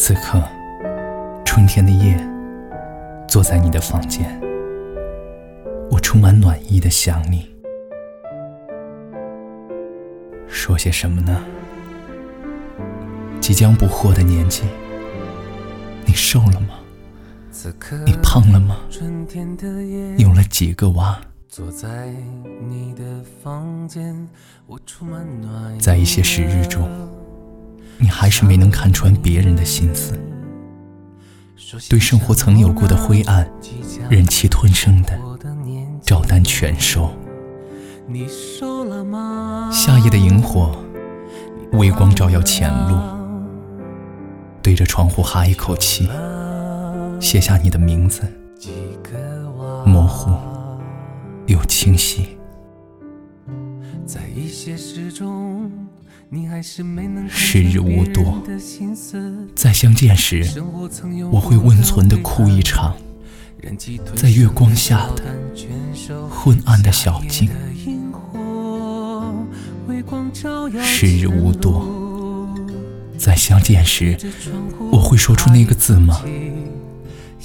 此刻，春天的夜，坐在你的房间，我充满暖意的想你。说些什么呢？即将不惑的年纪，你瘦了吗？你胖了吗？有了几个娃？在一些时日中，你还是没能看穿别人的心思，对生活曾有过的灰暗，忍气吞声的照单全收。夏夜的萤火，微光照耀前路，对着窗户哈一口气，写下你的名字，模糊又清晰。时日无多，再相见时，我会温存的哭一场，在月光下的昏暗的小径。时日无多，再相见时，我会说出那个字吗？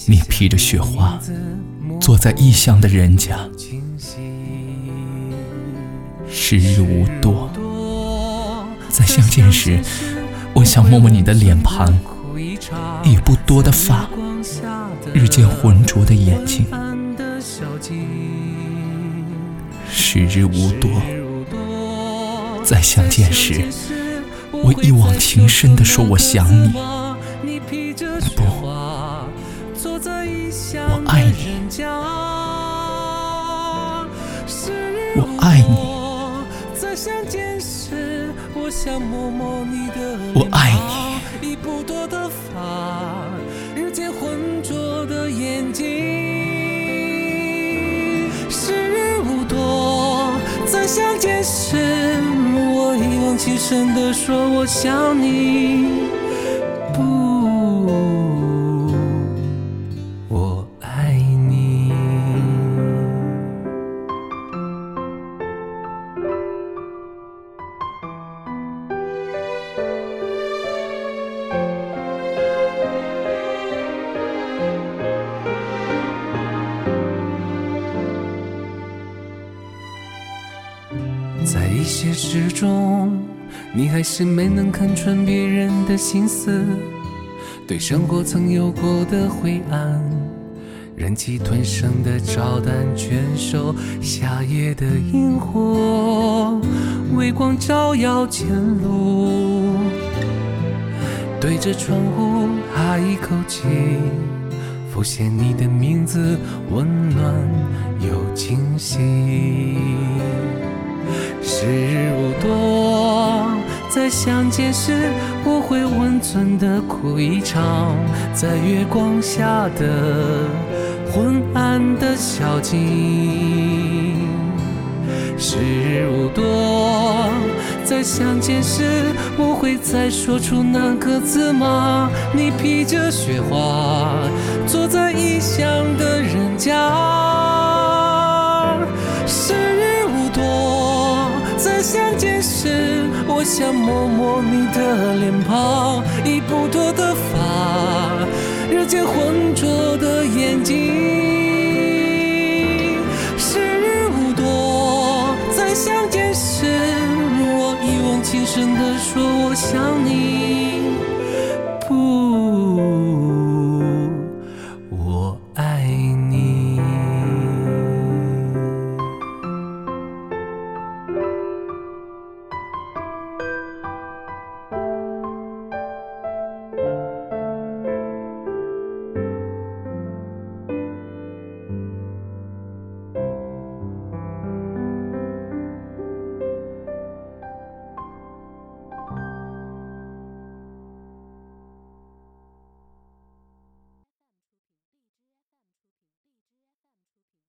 你披着雪花，坐在异乡的人家。时日无多，在相见时，我想摸摸你的脸庞，已不多的发，日渐浑浊的眼睛。时日无多，在相见时，我一往情深的说我想你。不，我爱你，我爱你。想摸摸你的我爱你。已不多的发，日渐浑浊的眼睛。时日无多，再相见时，我一往情深的说我想你。一些事中，你还是没能看穿别人的心思，对生活曾有过的灰暗，忍气吞声的照单全收。夏夜的萤火，微光照耀前路，对着窗户哈一口气，浮现你的名字，温暖又清晰。时日无多，再相见时，我会温存的哭一场，在月光下的昏暗的小径。时日无多，再相见时，我会再说出那个字吗？你披着雪花，坐在异乡的人家。想摸摸你的脸庞，已不多的发，日渐浑浊的眼睛。时日无多，再相见时，我一往情深的说我想你。